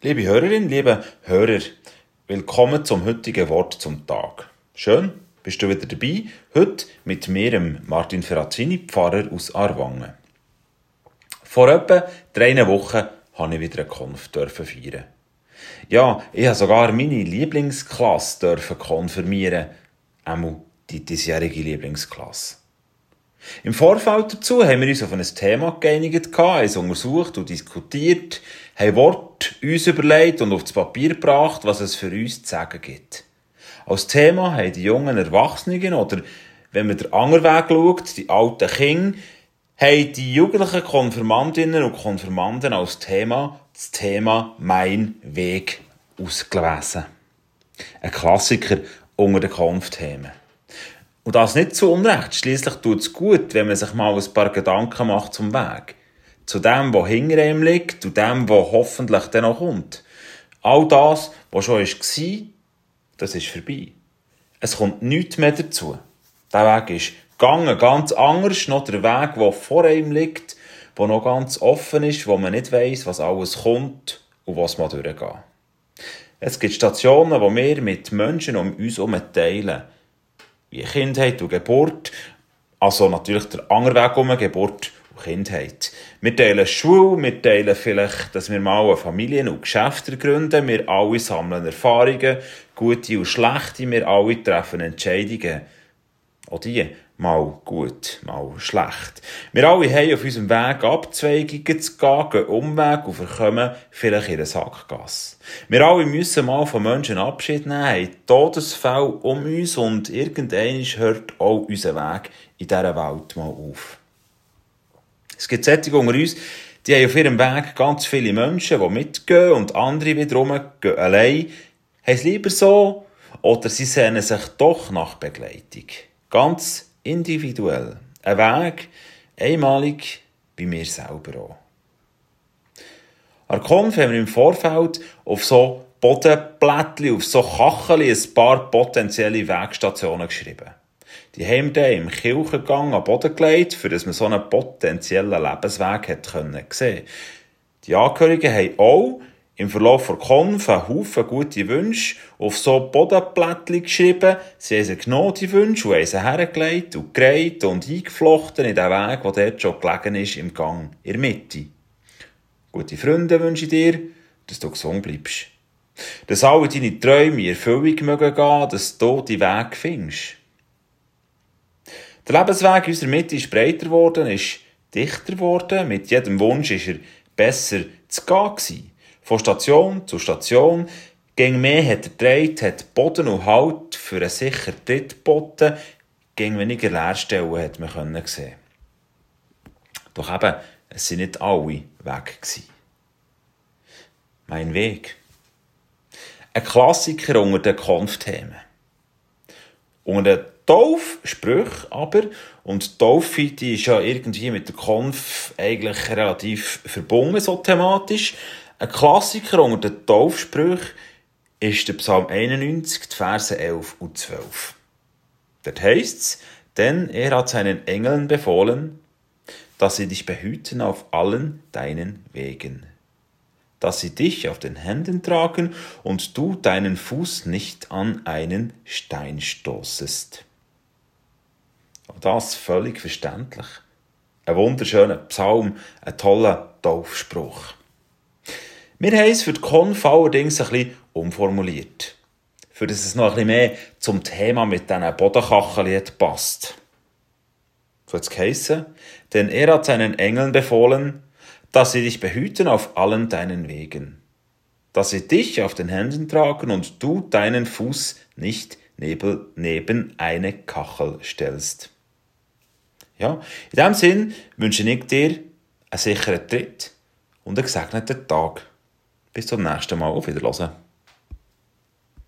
Liebe Hörerinnen, liebe Hörer, willkommen zum heutigen Wort zum Tag. Schön, bist du wieder dabei, heute mit mir, Martin Ferrazzini, Pfarrer aus Arwangen. Vor etwa drei Wochen habe ich wieder eine Konf feiern. Ja, ich habe sogar meine Lieblingsklasse konfirmieren, einmal die diesjährige Lieblingsklasse. Im Vorfeld dazu haben wir uns auf ein Thema geeinigt, haben es untersucht und diskutiert, haben Wort uns überlegt und auf das Papier gebracht, was es für uns zu sagen gibt. Als Thema haben die jungen Erwachsenen oder, wenn man den anderen Weg schaut, die alten Kinder, haben die jugendlichen Konfirmandinnen und Konfirmanden als Thema das Thema Mein Weg ausgelesen. Ein Klassiker unter den Konfthemen. Und das nicht zu Unrecht. Schließlich tut es gut, wenn man sich mal ein paar Gedanken macht zum Weg. Zu dem, was hinter ihm liegt und dem, was hoffentlich dann noch kommt. All das, was schon war, das ist vorbei. Es kommt nichts mehr dazu. Der Weg ist gegangen, ganz anders, noch der Weg, der vor ihm liegt, der noch ganz offen ist, wo man nicht weiss, was alles kommt und was man durchgeht. Es gibt Stationen, wo wir mit Menschen um uns herum teilen Kindheit und Geburt. Also natürlich der andere Weg um Geburt und Kindheit. Wir teilen Schule, wir teilen vielleicht, dass wir mal eine Familie und Geschäfte gründen. Wir alle sammeln Erfahrungen, gute und schlechte. Wir alle treffen Entscheidungen. Auch die mal gut, mal schlecht. Wir alle haben auf unserem Weg Abzweigungen zu gehen, gehen Umweg und verkommen vielleicht in eine Sackgasse. Wir alle müssen mal von Menschen Abschied nehmen, haben Todesfälle um uns und irgendwann hört auch unser Weg in dieser Welt mal auf. Es gibt solche unter uns, die haben auf ihrem Weg ganz viele Menschen, die mitgehen und andere wiederum gehen allein. Haben es lieber so oder sie sehnen sich doch nach Begleitung. Ganz individuell. Ein Weg, einmalig bei mir selber auch. An Konf haben wir im Vorfeld auf so Bodenplättchen, auf so Kacheln ein paar potenzielle Wegstationen geschrieben. Die haben wir im Kirchengang am Boden gelegt, für dass man so einen potenziellen Lebensweg hat können sehen. Die Angehörigen haben auch im Verlauf der Konf einen Haufen gute Wünsche auf so Bodenplättchen geschrieben. Sie haben sie genommen, die Wünsche, und haben sie hergelegt und gereiht und eingeflochten in den Weg, der dort schon gelegen ist, im Gang, in der Mitte. Gute Freunde wünsche ich dir, dass du gesund bleibst. Dass alle deine Träume in Erfüllung mögen gehen, dass du die Weg findest. Der Lebensweg in unserer Mitte ist breiter geworden, ist dichter geworden. Mit jedem Wunsch ist er besser zu gehen gewesen. Von Station zu Station. Gegen mehr hat er gedreht, hat Boden und Halt für einen sicheren Tritt geboten. Gegen weniger Leerstellen hat man können sehen. Doch eben, es sind nicht alle weg gewesen. Mein Weg. Ein Klassiker unter den Konfthemen. Unter den Taufsprüchen aber, und Taufe, die ist ja irgendwie mit der Konf eigentlich relativ verbunden, so thematisch, ein Klassiker unter den Taufsprüchen ist der Psalm 91, die Verse 11 und 12. Dort heißt es, denn er hat seinen Engeln befohlen, dass sie dich behüten auf allen deinen Wegen, dass sie dich auf den Händen tragen und du deinen Fuß nicht an einen Stein stoßest. Und das völlig verständlich. Ein wunderschöner Psalm, ein toller Taufspruch. Wir haben es für die Konf allerdings ein bisschen umformuliert. Für dass es noch ein bisschen mehr zum Thema mit diesen Bodenkacheln passt. So es geheissen, denn er hat seinen Engeln befohlen, dass sie dich behüten auf allen deinen Wegen, dass sie dich auf den Händen tragen und du deinen Fuß nicht neben eine Kachel stellst. Ja, in diesem Sinn wünsche ich dir einen sicheren Tritt und einen gesegneten Tag. Bis zum nächsten Mal. Auf Wiedersehen.